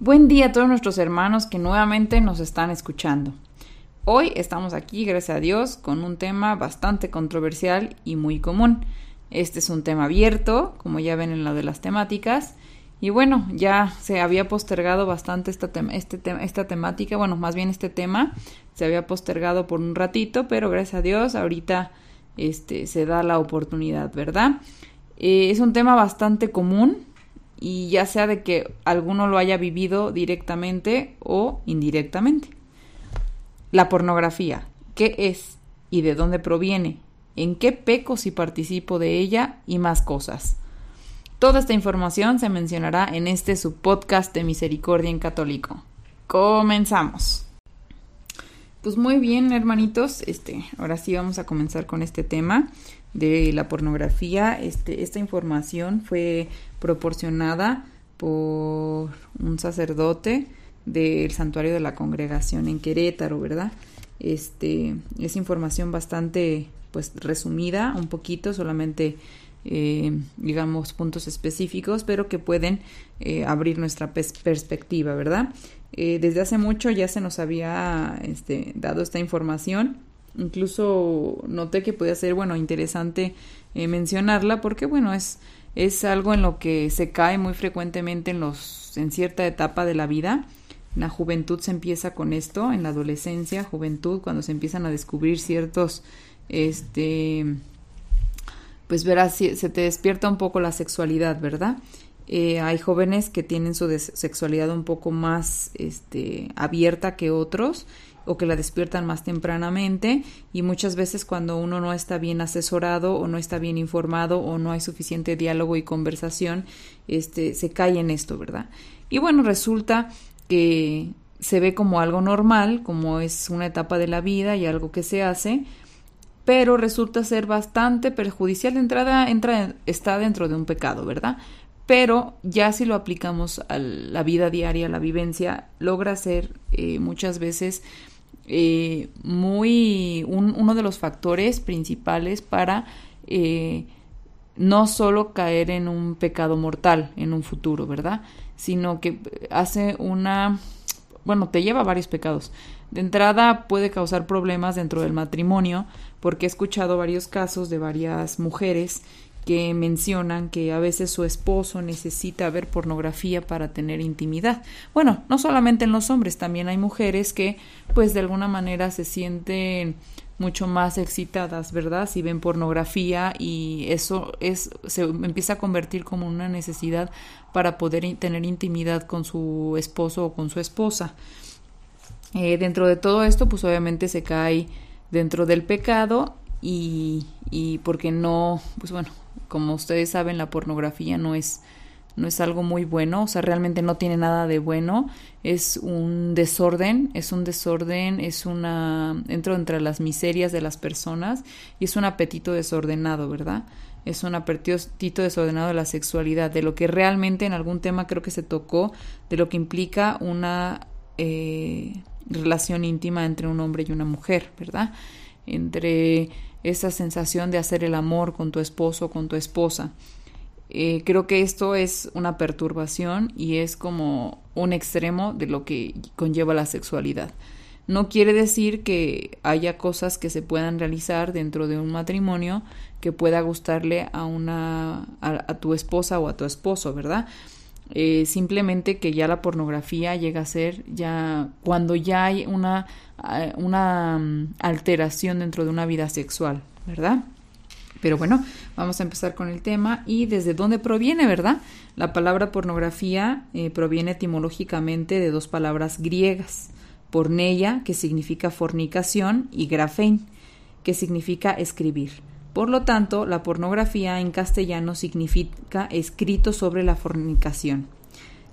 Buen día a todos nuestros hermanos que nuevamente nos están escuchando. Hoy estamos aquí, gracias a Dios, con un tema bastante controversial y muy común. Este es un tema abierto, como ya ven en lo de las temáticas. Y bueno, ya se había postergado bastante esta, este esta temática, bueno, más bien este tema se había postergado por un ratito, pero gracias a Dios ahorita este, se da la oportunidad, ¿verdad? Eh, es un tema bastante común, y ya sea de que alguno lo haya vivido directamente o indirectamente. La pornografía, ¿qué es y de dónde proviene? ¿En qué peco si participo de ella? Y más cosas. Toda esta información se mencionará en este subpodcast de Misericordia en Católico. Comenzamos. Pues muy bien, hermanitos, este, ahora sí vamos a comenzar con este tema de la pornografía. Este, esta información fue proporcionada por un sacerdote del santuario de la congregación en Querétaro, ¿verdad? Este, es información bastante, pues, resumida, un poquito, solamente, eh, digamos, puntos específicos, pero que pueden eh, abrir nuestra perspectiva, ¿verdad? Eh, desde hace mucho ya se nos había este, dado esta información Incluso noté que podía ser, bueno, interesante eh, mencionarla porque, bueno, es, es algo en lo que se cae muy frecuentemente en, los, en cierta etapa de la vida. La juventud se empieza con esto, en la adolescencia, juventud, cuando se empiezan a descubrir ciertos, este, pues verás, se te despierta un poco la sexualidad, ¿verdad? Eh, hay jóvenes que tienen su sexualidad un poco más este, abierta que otros o que la despiertan más tempranamente y muchas veces cuando uno no está bien asesorado o no está bien informado o no hay suficiente diálogo y conversación, este, se cae en esto, ¿verdad? Y bueno, resulta que se ve como algo normal, como es una etapa de la vida y algo que se hace, pero resulta ser bastante perjudicial. De entrada, entra, está dentro de un pecado, ¿verdad? Pero ya si lo aplicamos a la vida diaria, a la vivencia, logra ser eh, muchas veces eh, muy uno de los factores principales para eh, no solo caer en un pecado mortal en un futuro, ¿verdad? Sino que hace una, bueno, te lleva a varios pecados. De entrada puede causar problemas dentro del matrimonio, porque he escuchado varios casos de varias mujeres que mencionan que a veces su esposo necesita ver pornografía para tener intimidad. Bueno, no solamente en los hombres, también hay mujeres que pues de alguna manera se sienten mucho más excitadas, ¿verdad? Si ven pornografía y eso es se empieza a convertir como una necesidad para poder tener intimidad con su esposo o con su esposa. Eh, dentro de todo esto, pues obviamente se cae dentro del pecado y, y porque no, pues bueno, como ustedes saben, la pornografía no es, no es algo muy bueno, o sea, realmente no tiene nada de bueno, es un desorden, es un desorden, es una, entro entre las miserias de las personas y es un apetito desordenado, ¿verdad? Es un apetito desordenado de la sexualidad, de lo que realmente en algún tema creo que se tocó, de lo que implica una eh, relación íntima entre un hombre y una mujer, ¿verdad? Entre esa sensación de hacer el amor con tu esposo o con tu esposa. Eh, creo que esto es una perturbación y es como un extremo de lo que conlleva la sexualidad. No quiere decir que haya cosas que se puedan realizar dentro de un matrimonio que pueda gustarle a una a tu esposa o a tu esposo, ¿verdad? Eh, simplemente que ya la pornografía llega a ser ya cuando ya hay una, eh, una mm, alteración dentro de una vida sexual, ¿verdad? Pero bueno, vamos a empezar con el tema y desde dónde proviene, ¿verdad? La palabra pornografía eh, proviene etimológicamente de dos palabras griegas, porneia, que significa fornicación, y grafein, que significa escribir. Por lo tanto, la pornografía en castellano significa escrito sobre la fornicación.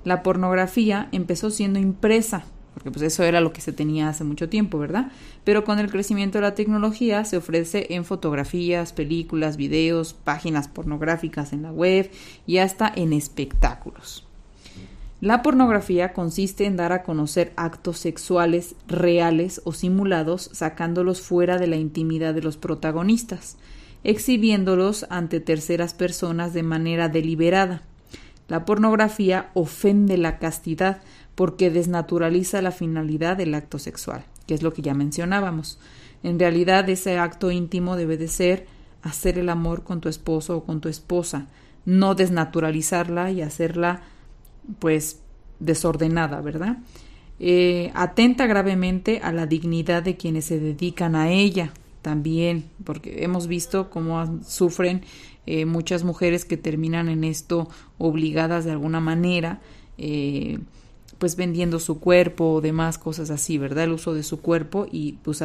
La pornografía empezó siendo impresa, porque pues eso era lo que se tenía hace mucho tiempo, ¿verdad? Pero con el crecimiento de la tecnología se ofrece en fotografías, películas, videos, páginas pornográficas en la web y hasta en espectáculos. La pornografía consiste en dar a conocer actos sexuales reales o simulados sacándolos fuera de la intimidad de los protagonistas, exhibiéndolos ante terceras personas de manera deliberada. La pornografía ofende la castidad porque desnaturaliza la finalidad del acto sexual, que es lo que ya mencionábamos. En realidad ese acto íntimo debe de ser hacer el amor con tu esposo o con tu esposa, no desnaturalizarla y hacerla pues desordenada, ¿verdad? Eh, atenta gravemente a la dignidad de quienes se dedican a ella también, porque hemos visto cómo sufren eh, muchas mujeres que terminan en esto obligadas de alguna manera, eh, pues vendiendo su cuerpo o demás cosas así, ¿verdad? El uso de su cuerpo y pues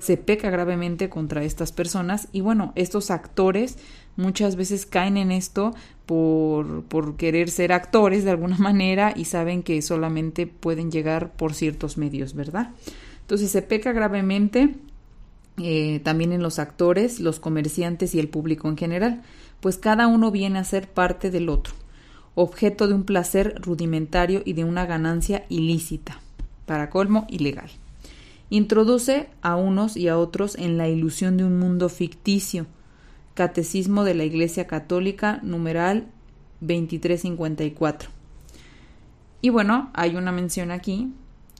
se peca gravemente contra estas personas y bueno, estos actores muchas veces caen en esto por, por querer ser actores de alguna manera y saben que solamente pueden llegar por ciertos medios, ¿verdad? Entonces se peca gravemente eh, también en los actores, los comerciantes y el público en general, pues cada uno viene a ser parte del otro, objeto de un placer rudimentario y de una ganancia ilícita, para colmo ilegal. Introduce a unos y a otros en la ilusión de un mundo ficticio, Catecismo de la Iglesia Católica, numeral 2354. Y bueno, hay una mención aquí,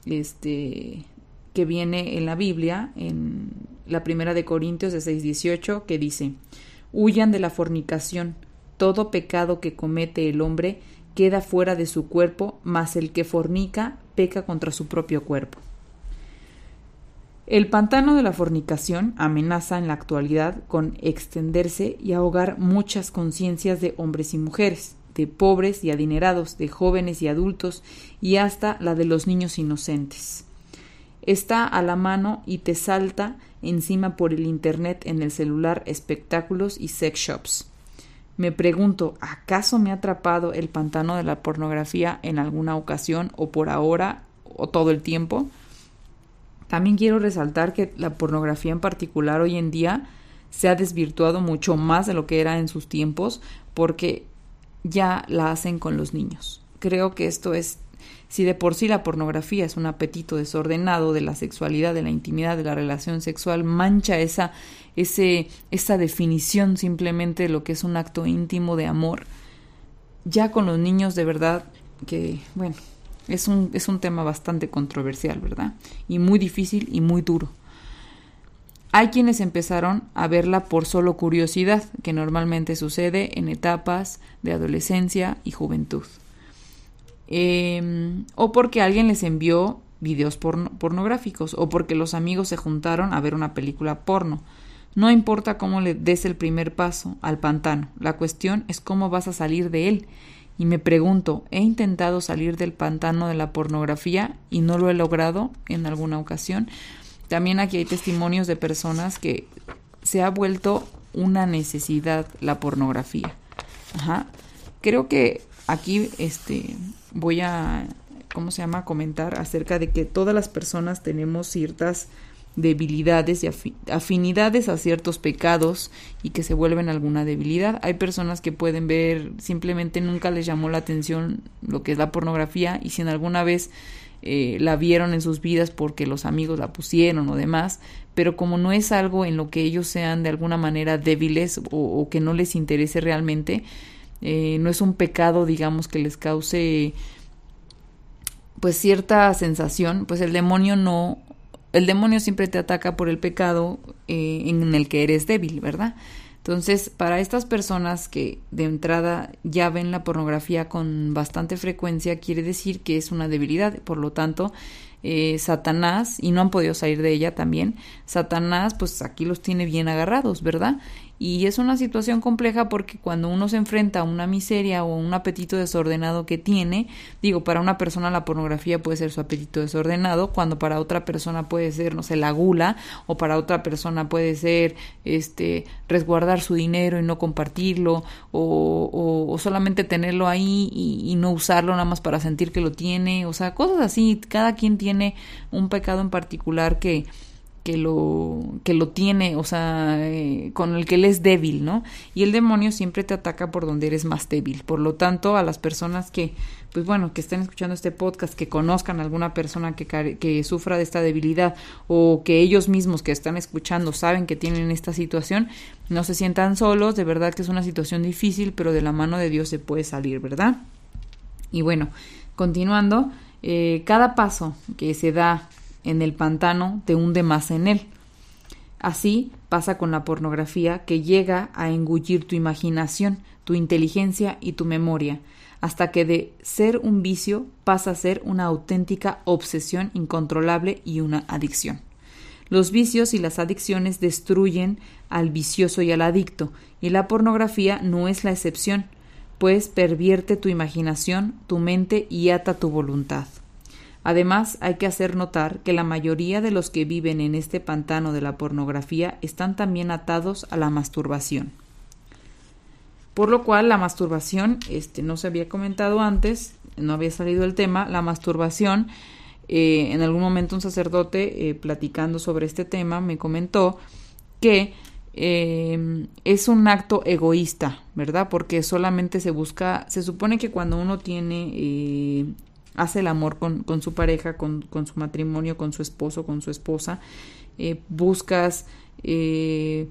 este, que viene en la Biblia, en la primera de Corintios de 6:18, que dice, huyan de la fornicación, todo pecado que comete el hombre queda fuera de su cuerpo, mas el que fornica peca contra su propio cuerpo. El pantano de la fornicación amenaza en la actualidad con extenderse y ahogar muchas conciencias de hombres y mujeres, de pobres y adinerados, de jóvenes y adultos, y hasta la de los niños inocentes. Está a la mano y te salta encima por el Internet en el celular espectáculos y sex shops. Me pregunto, ¿acaso me ha atrapado el pantano de la pornografía en alguna ocasión o por ahora o todo el tiempo? También quiero resaltar que la pornografía en particular hoy en día se ha desvirtuado mucho más de lo que era en sus tiempos porque ya la hacen con los niños. Creo que esto es, si de por sí la pornografía es un apetito desordenado de la sexualidad, de la intimidad, de la relación sexual, mancha esa, ese, esa definición simplemente de lo que es un acto íntimo de amor. Ya con los niños de verdad que, bueno, es un, es un tema bastante controversial, ¿verdad? Y muy difícil y muy duro. Hay quienes empezaron a verla por solo curiosidad, que normalmente sucede en etapas de adolescencia y juventud. Em, o porque alguien les envió videos pornográficos, o porque los amigos se juntaron a ver una película porno. No importa cómo le des el primer paso al pantano, la cuestión es cómo vas a salir de él y me pregunto, ¿he intentado salir del pantano de la pornografía y no lo he logrado en alguna ocasión? También aquí hay testimonios de personas que se ha vuelto una necesidad la pornografía. Ajá. Creo que aquí este voy a ¿cómo se llama? comentar acerca de que todas las personas tenemos ciertas debilidades y afinidades a ciertos pecados y que se vuelven alguna debilidad. Hay personas que pueden ver, simplemente nunca les llamó la atención lo que es la pornografía y si en alguna vez eh, la vieron en sus vidas porque los amigos la pusieron o demás, pero como no es algo en lo que ellos sean de alguna manera débiles o, que no les interese realmente, eh, no es un pecado, digamos, que les cause pues cierta sensación, pues el demonio no el demonio siempre te ataca por el pecado eh, en el que eres débil, ¿verdad? Entonces, para estas personas que de entrada ya ven la pornografía con bastante frecuencia, quiere decir que es una debilidad. Por lo tanto, eh, Satanás, y no han podido salir de ella también, Satanás, pues aquí los tiene bien agarrados, ¿verdad? Y es una situación compleja porque cuando uno se enfrenta a una miseria o un apetito desordenado que tiene, digo, para una persona la pornografía puede ser su apetito desordenado, cuando para otra persona puede ser, no sé, la gula, o para otra persona puede ser este resguardar su dinero y no compartirlo, o, o, solamente tenerlo ahí y, y no usarlo nada más para sentir que lo tiene, o sea, cosas así, cada quien tiene un pecado en particular que que lo, que lo tiene, o sea, eh, con el que él es débil, ¿no? Y el demonio siempre te ataca por donde eres más débil. Por lo tanto, a las personas que, pues bueno, que estén escuchando este podcast, que conozcan a alguna persona que, sufra de esta debilidad o que ellos mismos que están escuchando saben que tienen esta situación, no se sientan solos, de verdad que es una situación difícil, pero de la mano de Dios se puede salir, ¿verdad? Y bueno, continuando, eh, cada paso que se da en el pantano te hunde más en él. Así pasa con la pornografía que llega a engullir tu imaginación, tu inteligencia y tu memoria, hasta que de ser un vicio pasa a ser una auténtica obsesión incontrolable y una adicción. Los vicios y las adicciones destruyen al vicioso y al adicto, y la pornografía no es la excepción, pues pervierte tu imaginación, tu mente y ata tu voluntad. Además, hay que hacer notar que la mayoría de los que viven en este pantano de la pornografía están también atados a la masturbación. Por lo cual, la masturbación, este, no se había comentado antes, no había salido el tema, la masturbación, eh, en algún momento un sacerdote eh, platicando sobre este tema me comentó que eh, es un acto egoísta, ¿verdad? Porque solamente se busca, se supone que cuando uno tiene hace el amor con, con su pareja, con, con, su matrimonio, con su esposo, con su esposa, eh, buscas eh,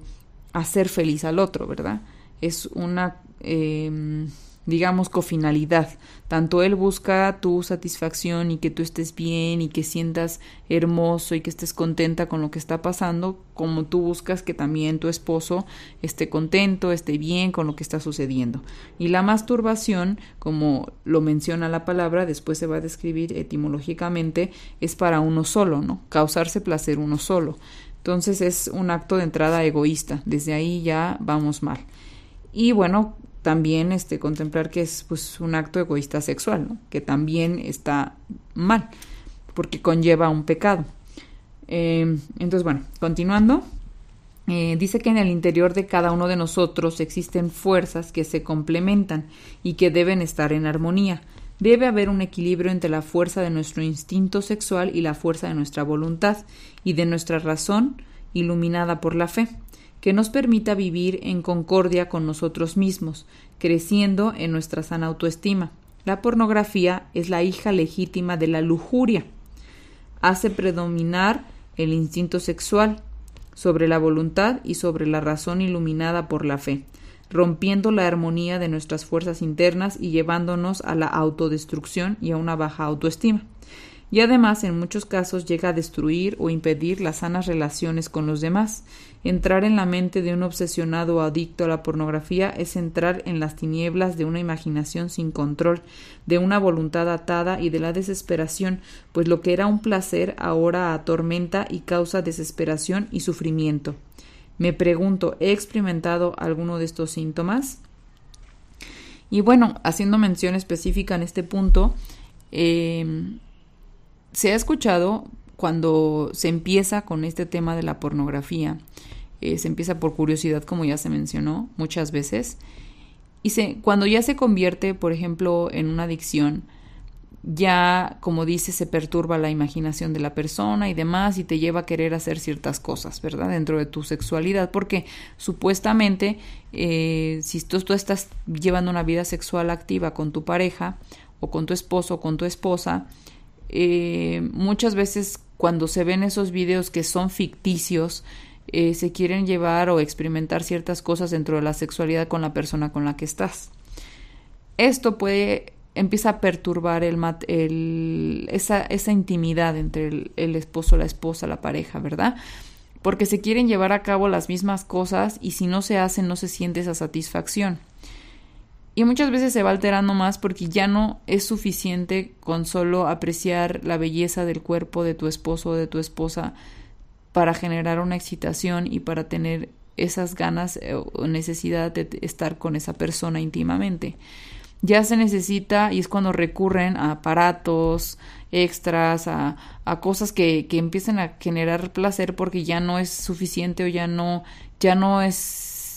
hacer feliz al otro, ¿verdad? Es una eh, digamos, cofinalidad. Tanto él busca tu satisfacción y que tú estés bien y que sientas hermoso y que estés contenta con lo que está pasando, como tú buscas que también tu esposo esté contento, esté bien con lo que está sucediendo. Y la masturbación, como lo menciona la palabra, después se va a describir etimológicamente, es para uno solo, ¿no? Causarse placer uno solo. Entonces es un acto de entrada egoísta. Desde ahí ya vamos mal. Y bueno, también este, contemplar que es pues, un acto egoísta sexual, que también está mal, porque conlleva un pecado. Eh, entonces, bueno, continuando, eh, dice que en el interior de cada uno de nosotros existen fuerzas que se complementan y que deben estar en armonía. Debe haber un equilibrio entre la fuerza de nuestro instinto sexual y la fuerza de nuestra voluntad y de nuestra razón iluminada por la fe que nos permita vivir en concordia con nosotros mismos, creciendo en nuestra sana autoestima. La pornografía es la hija legítima de la lujuria. Hace predominar el instinto sexual sobre la voluntad y sobre la razón iluminada por la fe, rompiendo la armonía de nuestras fuerzas internas y llevándonos a la autodestrucción y a una baja autoestima y además en muchos casos llega a destruir o impedir las sanas relaciones con los demás. Entrar en la mente de un obsesionado o adicto a la pornografía es entrar en las tinieblas de una imaginación sin control, de una voluntad atada y de la desesperación, pues lo que era un placer ahora atormenta y causa desesperación y sufrimiento. Me pregunto, ¿he experimentado alguno de estos síntomas? Y bueno, haciendo mención específica en este punto, eh, se ha escuchado cuando se empieza con este tema de la pornografía, eh, se empieza por curiosidad, como ya se mencionó muchas veces, y se, cuando ya se convierte, por ejemplo, en una adicción, ya, como dice, se perturba la imaginación de la persona y demás y te lleva a querer hacer ciertas cosas, ¿verdad? Dentro de tu sexualidad, porque supuestamente eh, si tú, tú estás llevando una vida sexual activa con tu pareja o con tu esposo o con tu esposa, eh, muchas veces cuando se ven esos videos que son ficticios, eh, se quieren llevar o experimentar ciertas cosas dentro de la sexualidad con la persona con la que estás. Esto puede empieza a perturbar el, esa, esa, intimidad entre el esposo, la esposa, la pareja, ¿verdad? Porque se quieren llevar a cabo las mismas cosas y si no se hacen no se siente esa satisfacción. Y muchas veces se va alterando más porque ya no es suficiente con solo apreciar la belleza del cuerpo de tu esposo o de tu esposa para generar una excitación y para tener esas ganas eh, o necesidad de estar con esa persona íntimamente. Ya se necesita y es cuando recurren a aparatos extras, a, a cosas que, que empiezan a generar placer porque ya no es suficiente o ya no, ya no es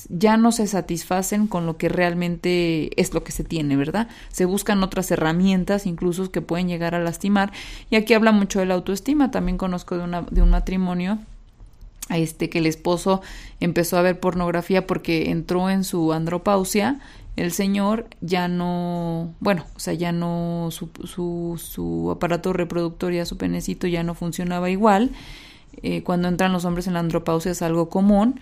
ya no se satisfacen con lo que realmente es lo que se tiene, ¿verdad? Se buscan otras herramientas incluso que pueden llegar a lastimar. Y aquí habla mucho de la autoestima. También conozco de, una, de un matrimonio este que el esposo empezó a ver pornografía porque entró en su andropausia el señor ya no, bueno, o sea, ya no, su, su, su aparato reproductor, ya su penecito ya no funcionaba igual. Eh, cuando entran los hombres en la andropausia es algo común.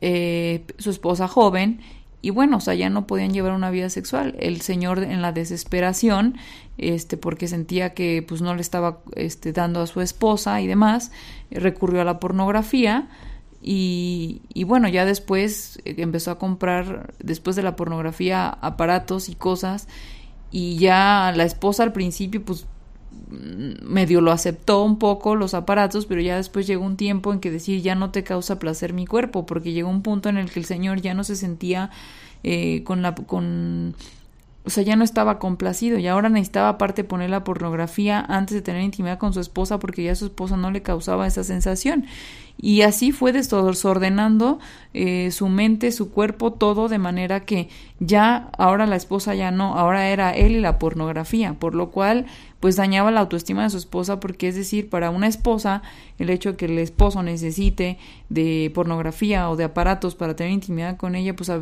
Eh, su esposa joven y bueno, o sea, ya no podían llevar una vida sexual. El señor en la desesperación, este, porque sentía que pues no le estaba este, dando a su esposa y demás, recurrió a la pornografía y, y bueno, ya después eh, empezó a comprar, después de la pornografía, aparatos y cosas y ya la esposa al principio pues medio lo aceptó un poco los aparatos, pero ya después llegó un tiempo en que decir ya no te causa placer mi cuerpo, porque llegó un punto en el que el señor ya no se sentía eh, con la con o sea, ya no estaba complacido y ahora necesitaba aparte poner la pornografía antes de tener intimidad con su esposa porque ya su esposa no le causaba esa sensación. Y así fue desordenando eh, su mente, su cuerpo, todo de manera que ya ahora la esposa ya no, ahora era él y la pornografía, por lo cual pues dañaba la autoestima de su esposa porque es decir, para una esposa el hecho de que el esposo necesite de pornografía o de aparatos para tener intimidad con ella, pues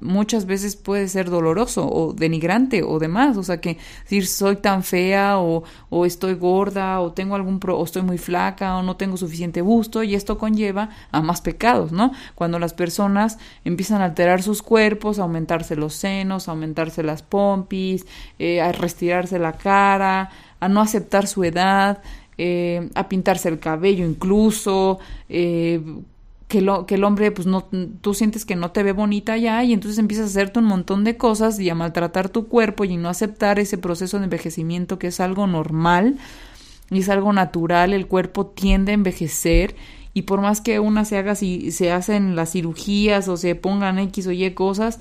muchas veces puede ser doloroso o denigrante o demás, o sea que decir soy tan fea o, o estoy gorda o tengo algún pro, o estoy muy flaca o no tengo suficiente busto y esto conlleva a más pecados, ¿no? Cuando las personas empiezan a alterar sus cuerpos, a aumentarse los senos, a aumentarse las pompis, eh, a restirarse la cara, a no aceptar su edad, eh, a pintarse el cabello incluso, eh, que, lo, que el hombre, pues no, tú sientes que no te ve bonita ya y entonces empiezas a hacerte un montón de cosas y a maltratar tu cuerpo y no aceptar ese proceso de envejecimiento que es algo normal y es algo natural, el cuerpo tiende a envejecer y por más que una se haga si se hacen las cirugías o se pongan X o Y cosas,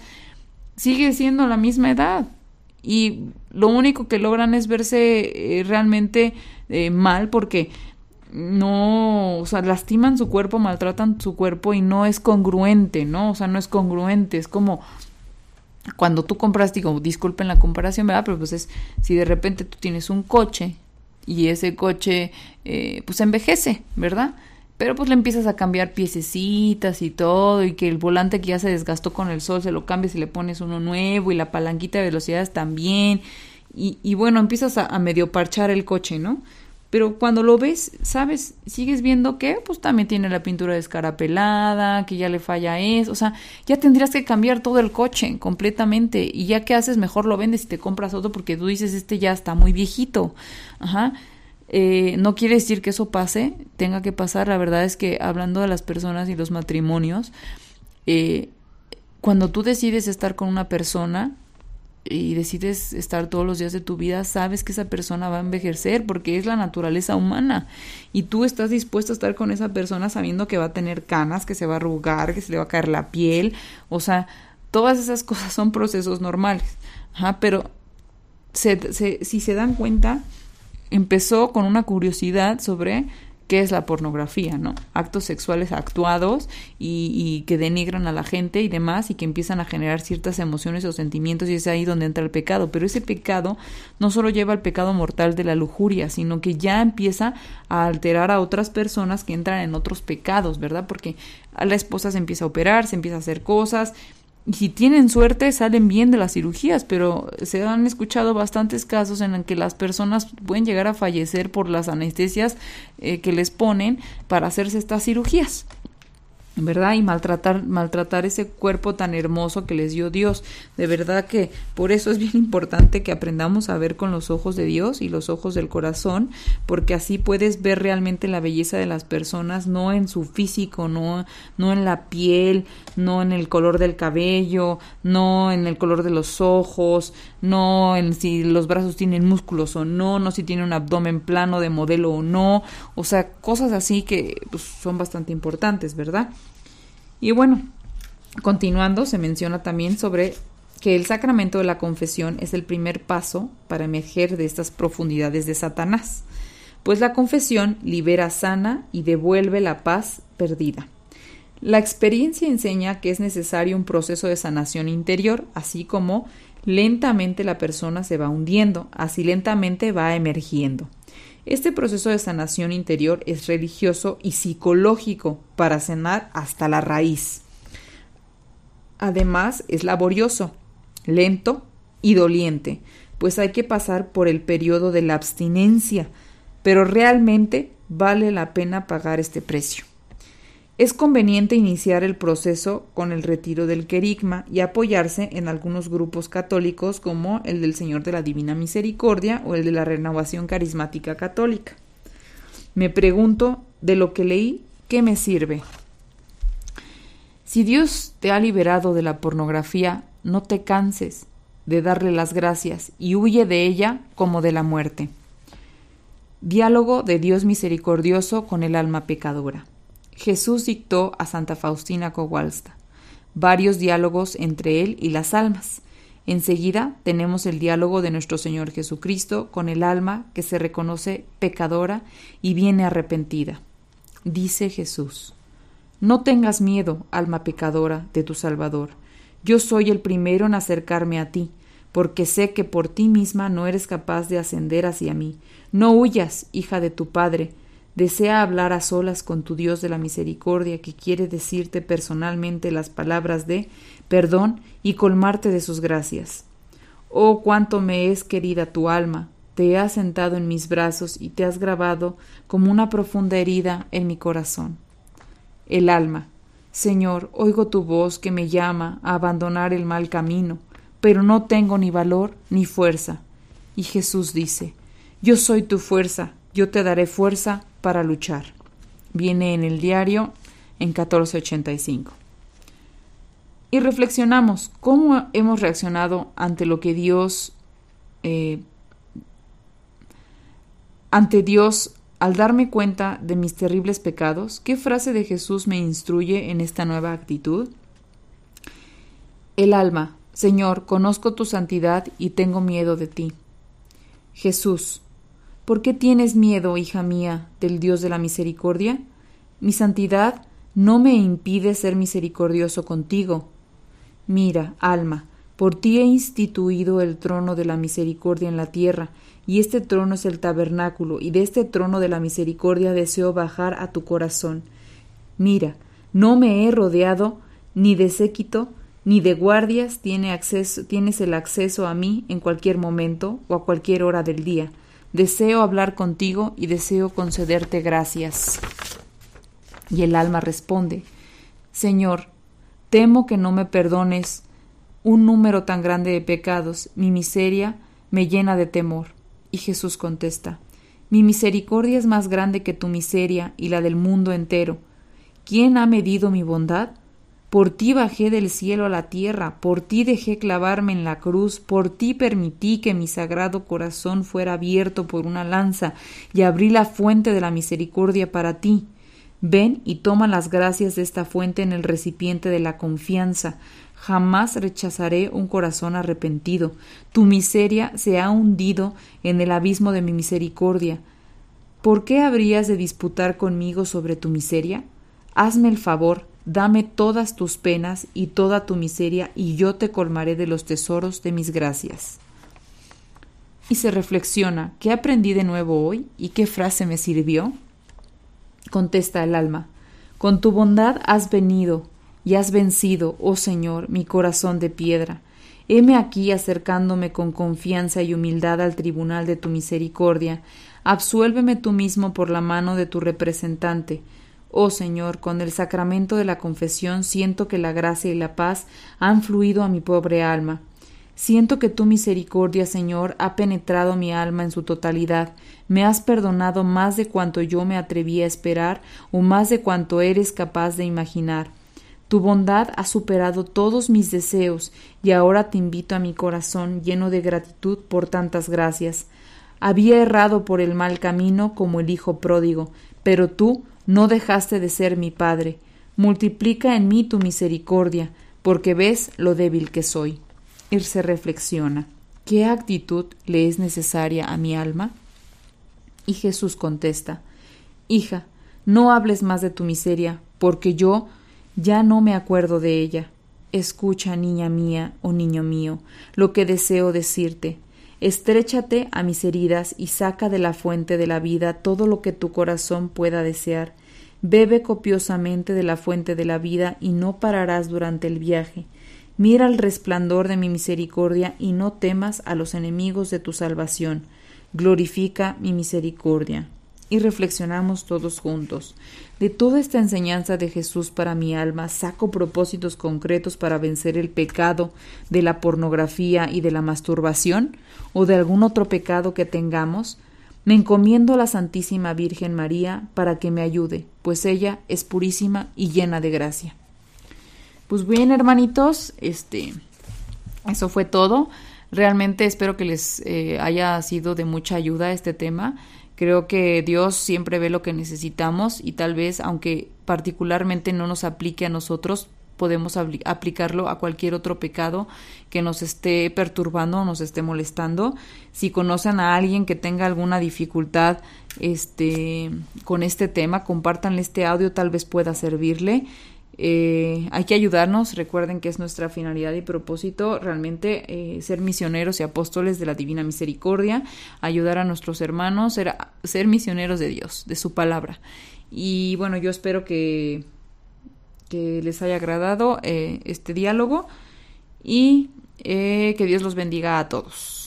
sigue siendo la misma edad y lo único que logran es verse eh, realmente eh, mal porque no, o sea, lastiman su cuerpo, maltratan su cuerpo y no es congruente, ¿no? O sea, no es congruente, es como cuando tú compras, digo, disculpen la comparación, ¿verdad? Pero pues es, si de repente tú tienes un coche y ese coche, eh, pues envejece, ¿verdad? Pero pues le empiezas a cambiar piececitas y todo, y que el volante que ya se desgastó con el sol se lo cambias y le pones uno nuevo, y la palanquita de velocidades también, y, y bueno, empiezas a, medio parchar el coche, ¿no? Pero cuando lo ves, ¿sabes? Sigues viendo que pues también tiene la pintura descarapelada, que ya le falla eso, o sea, ya tendrías que cambiar todo el coche completamente, y ya que haces, mejor lo vendes y te compras otro porque tú dices, este ya está muy viejito, ajá. Eh, no quiere decir que eso pase, tenga que pasar. La verdad es que hablando de las personas y los matrimonios, eh, cuando tú decides estar con una persona y decides estar todos los días de tu vida, sabes que esa persona va a envejecer porque es la naturaleza humana. Y tú estás dispuesto a estar con esa persona sabiendo que va a tener canas, que se va a arrugar, que se le va a caer la piel. O sea, todas esas cosas son procesos normales. pero si se dan cuenta, empezó con una curiosidad sobre qué es la pornografía, ¿no? Actos sexuales actuados y, que denigran a la gente y demás y que empiezan a generar ciertas emociones o sentimientos y es ahí donde entra el pecado. Pero ese pecado no solo lleva al pecado mortal de la lujuria, sino que ya empieza a alterar a otras personas que entran en otros pecados, ¿verdad? Porque la esposa se empieza a operar, se empieza a hacer cosas, y si tienen suerte salen bien de las cirugías, pero se han escuchado bastantes casos en los que las personas pueden llegar a fallecer por las anestesias eh, que les ponen para hacerse estas cirugías. ¿Verdad? Y maltratar, maltratar ese cuerpo tan hermoso que les dio Dios. De verdad que por eso es bien importante que aprendamos a ver con los ojos de Dios y los ojos del corazón, porque así puedes ver realmente la belleza de las personas, no en su físico, no, no en la piel, no en el color del cabello, no en el color de los ojos, no en si los brazos tienen músculos o no, no si tiene un abdomen plano de modelo o no, o sea, cosas así que pues, son bastante importantes, ¿verdad? Y bueno, Continuando, se menciona también sobre que el sacramento de la confesión es el primer paso para emerger de estas profundidades de Satanás, pues la confesión libera sana y devuelve la paz perdida. La experiencia enseña que es necesario un proceso de sanación interior, así como lentamente la persona se va hundiendo, así lentamente va emergiendo. Este proceso de sanación interior es religioso y psicológico para sanar hasta la raíz. Además, es laborioso, lento y doliente, pues hay que pasar por el periodo de la abstinencia, pero realmente vale la pena pagar este precio. Es conveniente iniciar el proceso con el retiro del querigma y apoyarse en algunos grupos católicos como el del Señor de la Divina Misericordia o el de la Renovación Carismática Católica. Me pregunto, de lo que leí, ¿qué me sirve? Si Dios te ha liberado de la pornografía, no te canses de darle las gracias y huye de ella como de la muerte. Diálogo de Dios misericordioso con el alma pecadora. Jesús dictó a Santa Faustina Kowalska varios diálogos entre él y las almas. Enseguida tenemos el diálogo de nuestro Señor Jesucristo con el alma que se reconoce pecadora y viene arrepentida. Dice Jesús, No tengas miedo, alma pecadora, de tu Salvador. Yo soy el primero en acercarme a ti, porque sé que por ti misma no eres capaz de ascender hacia mí. No huyas, hija de tu Padre, Desea hablar a solas con tu Dios de la misericordia que quiere decirte personalmente las palabras de perdón y colmarte de sus gracias. Oh, cuánto me es querida tu alma, te has sentado en mis brazos y te has grabado como una profunda herida en mi corazón. El alma. Señor, oigo tu voz que me llama a abandonar el mal camino, pero no tengo ni valor ni fuerza. Y Jesús dice, Yo soy tu fuerza, yo te daré fuerza para luchar. Viene en el diario en 1485. Y reflexionamos cómo hemos reaccionado ante lo que Dios, eh, ante Dios al darme cuenta de mis terribles pecados. ¿Qué frase de Jesús me instruye en esta nueva actitud? El alma, Señor, conozco tu santidad y tengo miedo de ti. Jesús, ¿Por qué tienes miedo, hija mía, del Dios de la misericordia? Mi santidad no me impide ser misericordioso contigo. Mira, alma, por ti he instituido el trono de la misericordia en la tierra, y este trono es el tabernáculo, y de este trono de la misericordia deseo bajar a tu corazón. Mira, no me he rodeado ni de séquito, ni de guardias tienes el acceso a mí en cualquier momento o a cualquier hora del día. Deseo hablar contigo y deseo concederte gracias. Y el alma responde, Señor, temo que no me perdones un número tan grande de pecados, mi miseria me llena de temor. Y Jesús contesta, Mi misericordia es más grande que tu miseria y la del mundo entero. ¿Quién ha medido mi bondad? Por ti bajé del cielo a la tierra, por ti dejé clavarme en la cruz, por ti permití que mi sagrado corazón fuera abierto por una lanza y abrí la fuente de la misericordia para ti. Ven y toma las gracias de esta fuente en el recipiente de la confianza. Jamás rechazaré un corazón arrepentido. Tu miseria se ha hundido en el abismo de mi misericordia. ¿Por qué habrías de disputar conmigo sobre tu miseria? Hazme el favor, Dame todas tus penas y toda tu miseria, y yo te colmaré de los tesoros de mis gracias. Y se reflexiona, ¿qué aprendí de nuevo hoy y qué frase me sirvió? Contesta el alma, con tu bondad has venido y has vencido, oh Señor, mi corazón de piedra. Heme aquí acercándome con confianza y humildad al tribunal de tu misericordia. Absuélveme tú mismo por la mano de tu representante, Oh Señor, con el sacramento de la confesión siento que la gracia y la paz han fluido a mi pobre alma. Siento que tu misericordia, Señor, ha penetrado mi alma en su totalidad, me has perdonado más de cuanto yo me atreví a esperar o más de cuanto eres capaz de imaginar. Tu bondad ha superado todos mis deseos y ahora te invito a mi corazón lleno de gratitud por tantas gracias. Había errado por el mal camino como el hijo pródigo, pero tú no dejaste de ser mi Padre. Multiplica en mí tu misericordia, porque ves lo débil que soy. Y se reflexiona, ¿qué actitud le es necesaria a mi alma? Y Jesús contesta, Hija, no hables más de tu miseria, porque yo ya no me acuerdo de ella. Escucha, niña mía o niño mío, lo que deseo decirte. Estréchate a mis heridas y saca de la fuente de la vida todo lo que tu corazón pueda desear. Bebe copiosamente de la fuente de la vida y no pararás durante el viaje. Mira el resplandor de mi misericordia y no temas a los enemigos de tu salvación. Glorifica mi misericordia y reflexionamos todos juntos. De toda esta enseñanza de Jesús para mi alma, saco propósitos concretos para vencer el pecado de la pornografía y de la masturbación o de algún otro pecado que tengamos. Me encomiendo a la Santísima Virgen María para que me ayude, pues ella es purísima y llena de gracia. Pues bien, hermanitos, este, eso fue todo. Realmente espero que les eh, haya sido de mucha ayuda este tema. Creo que Dios siempre ve lo que necesitamos y tal vez, aunque particularmente no nos aplique a nosotros, podemos aplicarlo a cualquier otro pecado que nos esté perturbando o nos esté molestando. Si conocen a alguien que tenga alguna dificultad este, con este tema, compártanle este audio, tal vez pueda servirle. Eh, hay que ayudarnos, recuerden que es nuestra finalidad y propósito realmente eh, ser misioneros y apóstoles de la Divina Misericordia, ayudar a nuestros hermanos, ser, misioneros de Dios, de su palabra. Y bueno, yo espero que, que les haya agradado eh, este diálogo y que Dios los bendiga a todos.